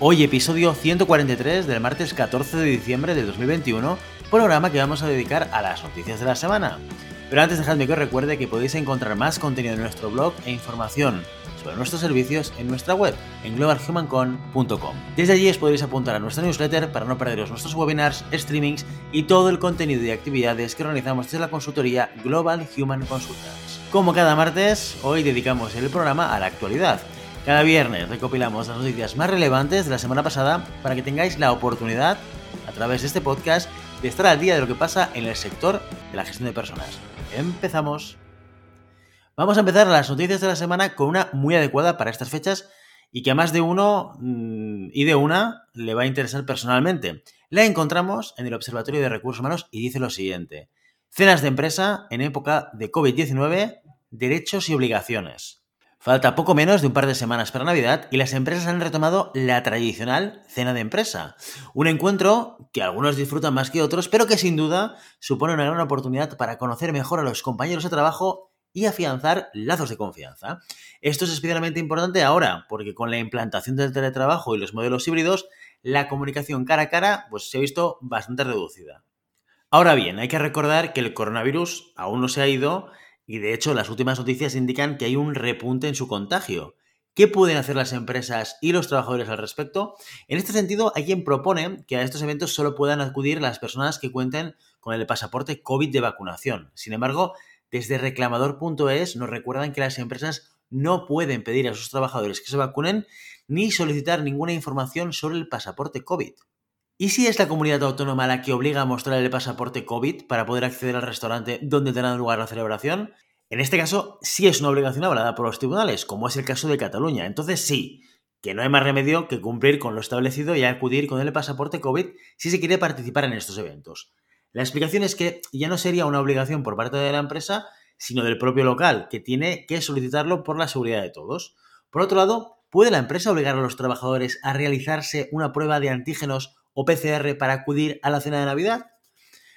Hoy episodio 143 del martes 14 de diciembre de 2021, programa que vamos a dedicar a las noticias de la semana. Pero antes dejadme que os recuerde que podéis encontrar más contenido en nuestro blog e información sobre nuestros servicios en nuestra web, en globalhumancon.com. Desde allí os podréis apuntar a nuestra newsletter para no perderos nuestros webinars, streamings y todo el contenido y actividades que organizamos desde la consultoría Global Human Consultants. Como cada martes, hoy dedicamos el programa a la actualidad. Cada viernes recopilamos las noticias más relevantes de la semana pasada para que tengáis la oportunidad, a través de este podcast, de estar al día de lo que pasa en el sector de la gestión de personas. Empezamos. Vamos a empezar las noticias de la semana con una muy adecuada para estas fechas y que a más de uno mm, y de una le va a interesar personalmente. La encontramos en el Observatorio de Recursos Humanos y dice lo siguiente. Cenas de empresa en época de COVID-19, derechos y obligaciones. Falta poco menos de un par de semanas para Navidad y las empresas han retomado la tradicional cena de empresa. Un encuentro que algunos disfrutan más que otros, pero que sin duda supone una gran oportunidad para conocer mejor a los compañeros de trabajo y afianzar lazos de confianza. Esto es especialmente importante ahora, porque con la implantación del teletrabajo y los modelos híbridos, la comunicación cara a cara pues, se ha visto bastante reducida. Ahora bien, hay que recordar que el coronavirus aún no se ha ido y de hecho, las últimas noticias indican que hay un repunte en su contagio. ¿Qué pueden hacer las empresas y los trabajadores al respecto? En este sentido, hay quien propone que a estos eventos solo puedan acudir las personas que cuenten con el pasaporte COVID de vacunación. Sin embargo, desde reclamador.es nos recuerdan que las empresas no pueden pedir a sus trabajadores que se vacunen ni solicitar ninguna información sobre el pasaporte COVID. ¿Y si es la comunidad autónoma la que obliga a mostrar el pasaporte COVID para poder acceder al restaurante donde tendrá lugar la celebración? En este caso, sí es una obligación avalada por los tribunales, como es el caso de Cataluña. Entonces sí, que no hay más remedio que cumplir con lo establecido y acudir con el pasaporte COVID si se quiere participar en estos eventos. La explicación es que ya no sería una obligación por parte de la empresa, sino del propio local, que tiene que solicitarlo por la seguridad de todos. Por otro lado, ¿puede la empresa obligar a los trabajadores a realizarse una prueba de antígenos o PCR para acudir a la cena de Navidad?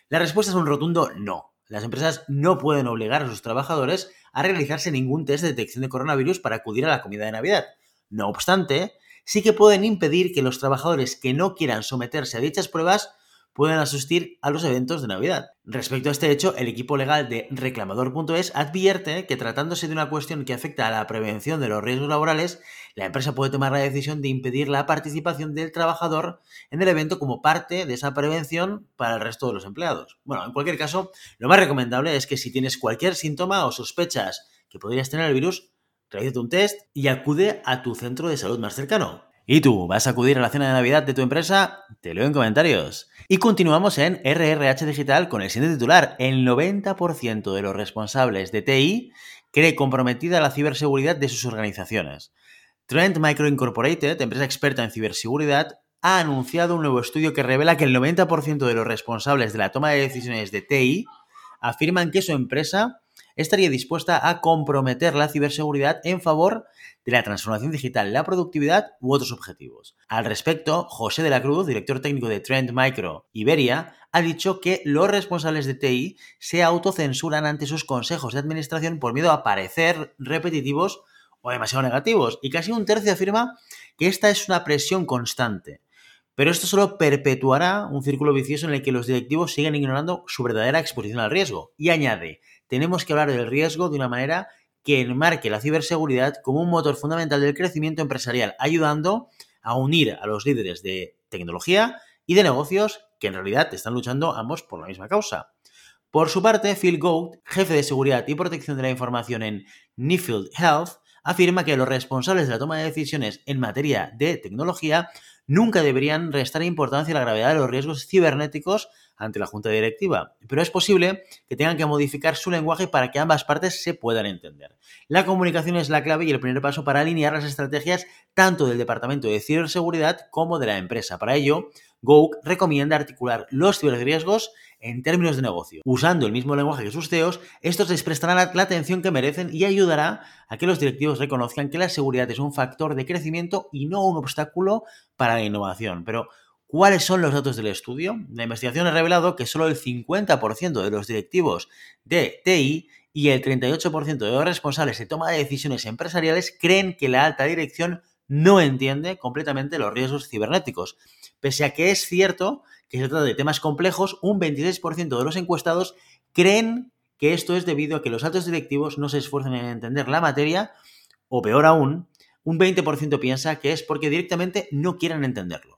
La respuesta es un rotundo no. Las empresas no pueden obligar a sus trabajadores a realizarse ningún test de detección de coronavirus para acudir a la comida de Navidad. No obstante, sí que pueden impedir que los trabajadores que no quieran someterse a dichas pruebas pueden asistir a los eventos de Navidad. Respecto a este hecho, el equipo legal de reclamador.es advierte que tratándose de una cuestión que afecta a la prevención de los riesgos laborales, la empresa puede tomar la decisión de impedir la participación del trabajador en el evento como parte de esa prevención para el resto de los empleados. Bueno, en cualquier caso, lo más recomendable es que si tienes cualquier síntoma o sospechas que podrías tener el virus, realízate un test y acude a tu centro de salud más cercano. ¿Y tú vas a acudir a la cena de Navidad de tu empresa? Te leo en comentarios. Y continuamos en RRH Digital con el siguiente titular. El 90% de los responsables de TI cree comprometida la ciberseguridad de sus organizaciones. Trend Micro Incorporated, empresa experta en ciberseguridad, ha anunciado un nuevo estudio que revela que el 90% de los responsables de la toma de decisiones de TI afirman que su empresa estaría dispuesta a comprometer la ciberseguridad en favor de la transformación digital, la productividad u otros objetivos. Al respecto, José de la Cruz, director técnico de Trend Micro Iberia, ha dicho que los responsables de TI se autocensuran ante sus consejos de administración por miedo a parecer repetitivos o demasiado negativos, y casi un tercio afirma que esta es una presión constante. Pero esto solo perpetuará un círculo vicioso en el que los directivos siguen ignorando su verdadera exposición al riesgo. Y añade, tenemos que hablar del riesgo de una manera que enmarque la ciberseguridad como un motor fundamental del crecimiento empresarial, ayudando a unir a los líderes de tecnología y de negocios que en realidad están luchando ambos por la misma causa. Por su parte, Phil Gould, jefe de seguridad y protección de la información en Newfield Health, afirma que los responsables de la toma de decisiones en materia de tecnología nunca deberían restar importancia a la gravedad de los riesgos cibernéticos ante la junta directiva, pero es posible que tengan que modificar su lenguaje para que ambas partes se puedan entender. La comunicación es la clave y el primer paso para alinear las estrategias tanto del departamento de ciberseguridad como de la empresa. Para ello, Go recomienda articular los ciberriesgos en términos de negocio. Usando el mismo lenguaje que sus CEOs, estos les prestarán la, la, atención que merecen y ayudará a que los directivos reconozcan que la seguridad es un factor de crecimiento y no un obstáculo para la innovación. Pero, ¿cuáles son los datos del estudio? La investigación ha revelado que solo el 50% de los directivos de TI y el 38% de los responsables de toma de decisiones empresariales creen que la alta dirección no entiende completamente los riesgos cibernéticos. Pese a que es cierto que se trata de temas complejos, un 26% de los encuestados creen que esto es debido a que los altos directivos no se esfuerzan en entender la materia, o peor aún, un 20% piensa que es porque directamente no quieren entenderlo.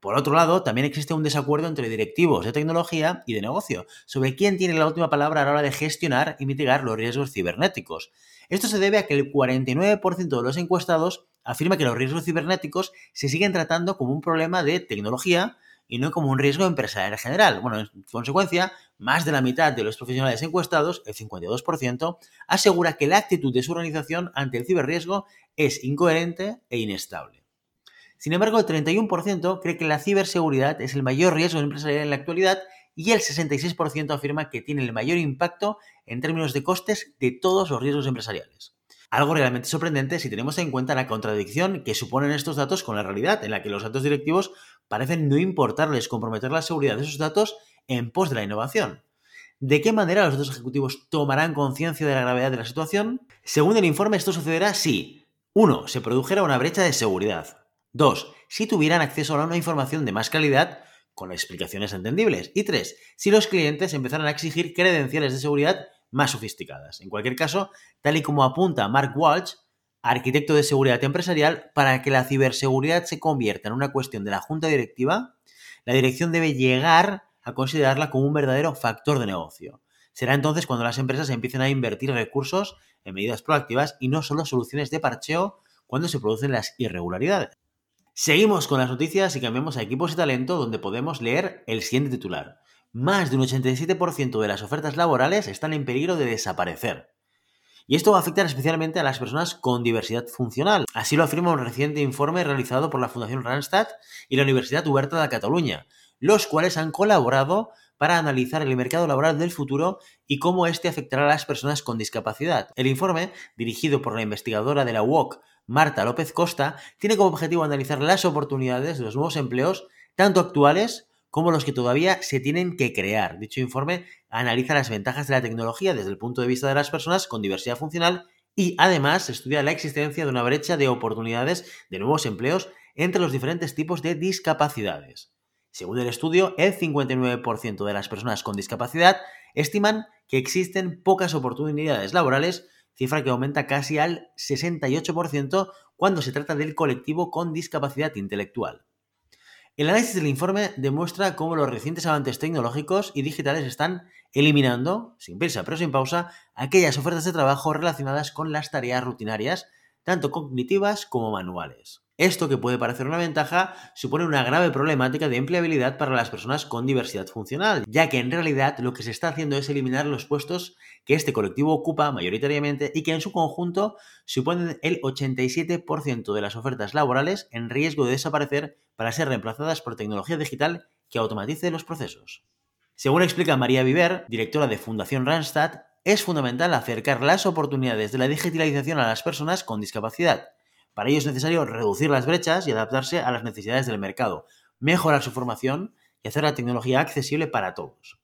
Por otro lado, también existe un desacuerdo entre directivos de tecnología y de negocio sobre quién tiene la última palabra a la hora de gestionar y mitigar los riesgos cibernéticos. Esto se debe a que el 49% de los encuestados afirma que los riesgos cibernéticos se siguen tratando como un problema de tecnología y no como un riesgo empresarial general. Bueno, en consecuencia, más de la mitad de los profesionales encuestados, el 52%, asegura que la actitud de su organización ante el ciberriesgo es incoherente e inestable. Sin embargo, el 31% cree que la ciberseguridad es el mayor riesgo empresarial en la actualidad y el 66% afirma que tiene el mayor impacto en términos de costes de todos los riesgos empresariales. Algo realmente sorprendente si tenemos en cuenta la contradicción que suponen estos datos con la realidad, en la que los altos directivos parecen no importarles comprometer la seguridad de sus datos en pos de la innovación. ¿De qué manera los altos ejecutivos tomarán conciencia de la gravedad de la situación? Según el informe, esto sucederá si 1. Se produjera una brecha de seguridad. 2. Si tuvieran acceso a una información de más calidad con explicaciones entendibles. Y 3. Si los clientes empezaran a exigir credenciales de seguridad más sofisticadas. En cualquier caso, tal y como apunta Mark Walsh, arquitecto de seguridad empresarial, para que la ciberseguridad se convierta en una cuestión de la junta directiva, la dirección debe llegar a considerarla como un verdadero factor de negocio. Será entonces cuando las empresas empiecen a invertir recursos en medidas proactivas y no solo soluciones de parcheo cuando se producen las irregularidades. Seguimos con las noticias y cambiamos a equipos y talento donde podemos leer el siguiente titular más de un 87% de las ofertas laborales están en peligro de desaparecer. Y esto va a afectar especialmente a las personas con diversidad funcional. Así lo afirma un reciente informe realizado por la Fundación Randstad y la Universidad Huerta de Cataluña, los cuales han colaborado para analizar el mercado laboral del futuro y cómo éste afectará a las personas con discapacidad. El informe, dirigido por la investigadora de la UOC, Marta López Costa, tiene como objetivo analizar las oportunidades de los nuevos empleos, tanto actuales como los que todavía se tienen que crear. Dicho informe analiza las ventajas de la tecnología desde el punto de vista de las personas con diversidad funcional y además estudia la existencia de una brecha de oportunidades de nuevos empleos entre los diferentes tipos de discapacidades. Según el estudio, el 59% de las personas con discapacidad estiman que existen pocas oportunidades laborales, cifra que aumenta casi al 68% cuando se trata del colectivo con discapacidad intelectual. El análisis del informe demuestra cómo los recientes avances tecnológicos y digitales están eliminando, sin prisa pero sin pausa, aquellas ofertas de trabajo relacionadas con las tareas rutinarias, tanto cognitivas como manuales. Esto, que puede parecer una ventaja, supone una grave problemática de empleabilidad para las personas con diversidad funcional, ya que en realidad lo que se está haciendo es eliminar los puestos que este colectivo ocupa mayoritariamente y que en su conjunto suponen el 87% de las ofertas laborales en riesgo de desaparecer para ser reemplazadas por tecnología digital que automatice los procesos. Según explica María Viver, directora de Fundación Randstad, es fundamental acercar las oportunidades de la digitalización a las personas con discapacidad para ello es necesario reducir las brechas y adaptarse a las necesidades del mercado, mejorar su formación y hacer la tecnología accesible para todos.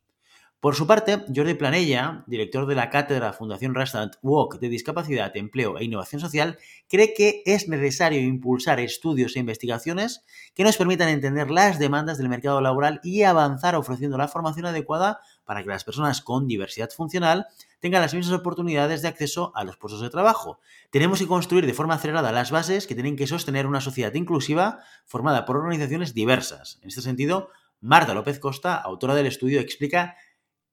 Por su parte, Jordi Planella, director de la cátedra Fundación Randstad Walk de Discapacidad, Empleo e Innovación Social, cree que es necesario impulsar estudios e investigaciones que nos permitan entender las demandas del mercado laboral y avanzar ofreciendo la formación adecuada para que las personas con diversidad funcional tengan las mismas oportunidades de acceso a los puestos de trabajo. Tenemos que construir de forma acelerada las bases que tienen que sostener una sociedad inclusiva formada por organizaciones diversas. En este sentido, Marta López Costa, autora del estudio, explica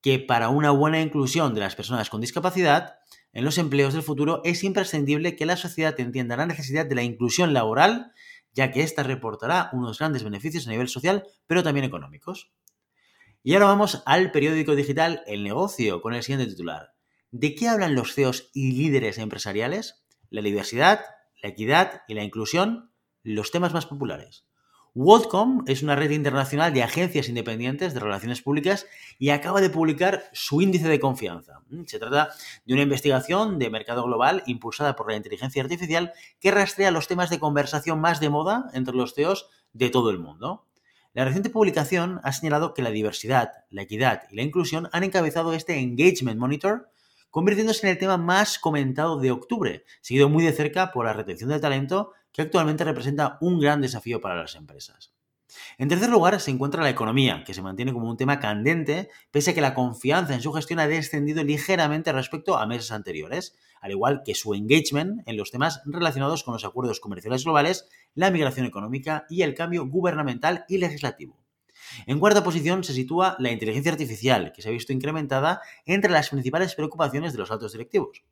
que para una buena inclusión de las personas con discapacidad en los empleos del futuro es imprescindible que la sociedad entienda la necesidad de la inclusión laboral, ya que ésta reportará unos grandes beneficios a nivel social, pero también económicos. Y ahora vamos al periódico digital El Negocio con el siguiente titular. ¿De qué hablan los CEOs y líderes empresariales? La diversidad, la equidad y la inclusión, los temas más populares. WorldCom es una red internacional de agencias independientes de relaciones públicas y acaba de publicar su índice de confianza. Mm, se trata de una investigación de mercado global impulsada por la inteligencia artificial que rastrea los temas de conversación más de moda entre los CEOs de todo el mundo. La reciente publicación ha señalado que la diversidad, la equidad y la inclusión han encabezado este Engagement Monitor, convirtiéndose en el tema más comentado de octubre, seguido muy de cerca por la retención de talento que actualmente representa un gran desafío para las empresas. En tercer lugar, se encuentra la economía, que se mantiene como un tema candente, pese a que la confianza en su gestión ha descendido ligeramente respecto a meses anteriores, al igual que su engagement en los temas relacionados con los acuerdos comerciales globales, la migración económica y el cambio gubernamental y legislativo. En cuarta posición se sitúa la inteligencia artificial, que se ha visto incrementada entre las principales preocupaciones de los altos directivos.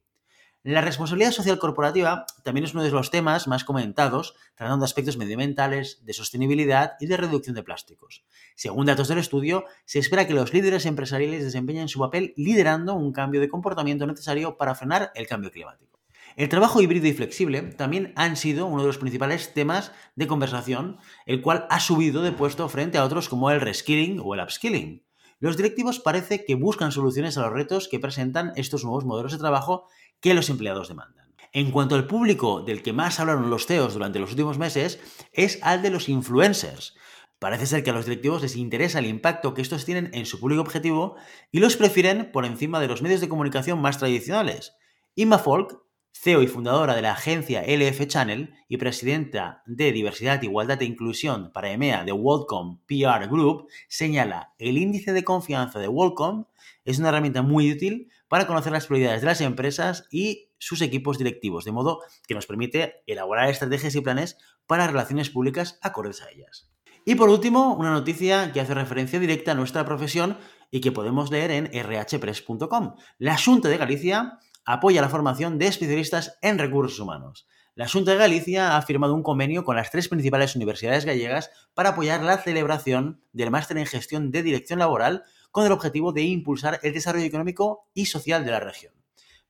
La responsabilidad social corporativa también es uno de los temas más comentados, tratando aspectos medioambientales, de sostenibilidad y de reducción de plásticos. Según datos del estudio, se espera que los líderes empresariales desempeñen su papel liderando un cambio de comportamiento necesario para frenar el cambio climático. El trabajo híbrido y flexible también han sido uno de los principales temas de conversación, el cual ha subido de puesto frente a otros como el reskilling o el upskilling. Los directivos parece que buscan soluciones a los retos que presentan estos nuevos modelos de trabajo que los empleados demandan. En cuanto al público del que más hablaron los CEOs durante los últimos meses, es al de los influencers. Parece ser que a los directivos les interesa el impacto que estos tienen en su público objetivo y los prefieren por encima de los medios de comunicación más tradicionales. Inma Folk, CEO y fundadora de la agencia LF Channel y presidenta de Diversidad, Igualdad e Inclusión para EMEA de WorldCom PR Group, señala el índice de confianza de WorldCom es una herramienta muy útil para conocer las prioridades de las empresas y sus equipos directivos, de modo que nos permite elaborar estrategias y planes para relaciones públicas acordes a ellas. Y por último, una noticia que hace referencia directa a nuestra profesión y que podemos leer en rhpress.com. La Junta de Galicia apoya la formación de especialistas en recursos humanos. La Junta de Galicia ha firmado un convenio con las tres principales universidades gallegas para apoyar la celebración del máster en gestión de dirección laboral con el objetivo de impulsar el desarrollo económico y social de la región.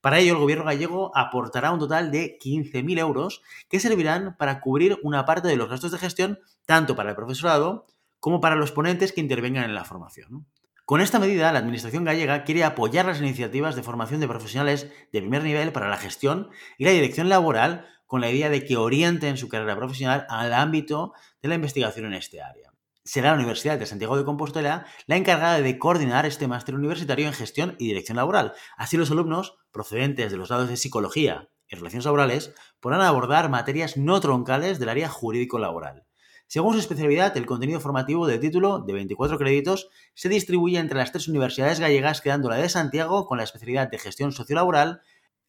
Para ello, el gobierno gallego aportará un total de 15.000 euros que servirán para cubrir una parte de los gastos de gestión tanto para el profesorado como para los ponentes que intervengan en la formación. Con esta medida, la Administración gallega quiere apoyar las iniciativas de formación de profesionales de primer nivel para la gestión y la dirección laboral con la idea de que orienten su carrera profesional al ámbito de la investigación en este área será la Universidad de Santiago de Compostela la encargada de coordinar este máster universitario en gestión y dirección laboral. Así los alumnos, procedentes de los lados de psicología y relaciones laborales, podrán abordar materias no troncales del área jurídico-laboral. Según su especialidad, el contenido formativo del título, de 24 créditos, se distribuye entre las tres universidades gallegas, quedando la de Santiago con la especialidad de gestión sociolaboral,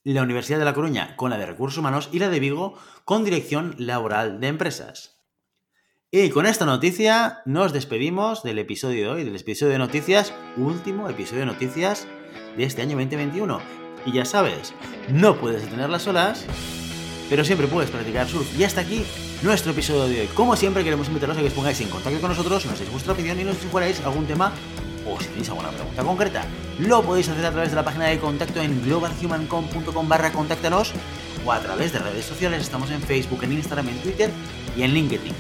la Universidad de La Coruña con la de recursos humanos y la de Vigo con dirección laboral de empresas. Y con esta noticia nos despedimos del episodio de hoy, del episodio de noticias, último episodio de noticias de este año 2021. Y ya sabes, no puedes detener las olas, pero siempre puedes practicar surf. Y hasta aquí nuestro episodio de hoy. Como siempre, queremos invitaros a que os pongáis en contacto con nosotros, nos deis vuestra opinión y nos sugeráis algún tema o si tenéis alguna pregunta concreta. Lo podéis hacer a través de la página de contacto en globalhumancom.com barra contáctanos o a través de redes sociales. Estamos en Facebook, en Instagram, en Twitter y en LinkedIn.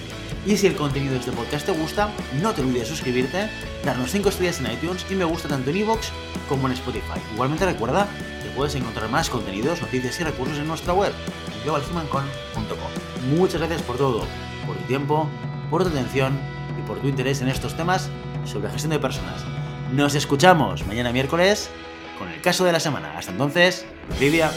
Y si el contenido de este podcast te gusta, no te olvides de suscribirte, darnos 5 estrellas en iTunes y me gusta tanto en iVoox como en Spotify. Igualmente recuerda que puedes encontrar más contenidos, noticias y recursos en nuestra web, globalhumancon.com. Muchas gracias por todo, por tu tiempo, por tu atención y por tu interés en estos temas sobre gestión de personas. Nos escuchamos mañana miércoles con el caso de la semana. Hasta entonces, Livia.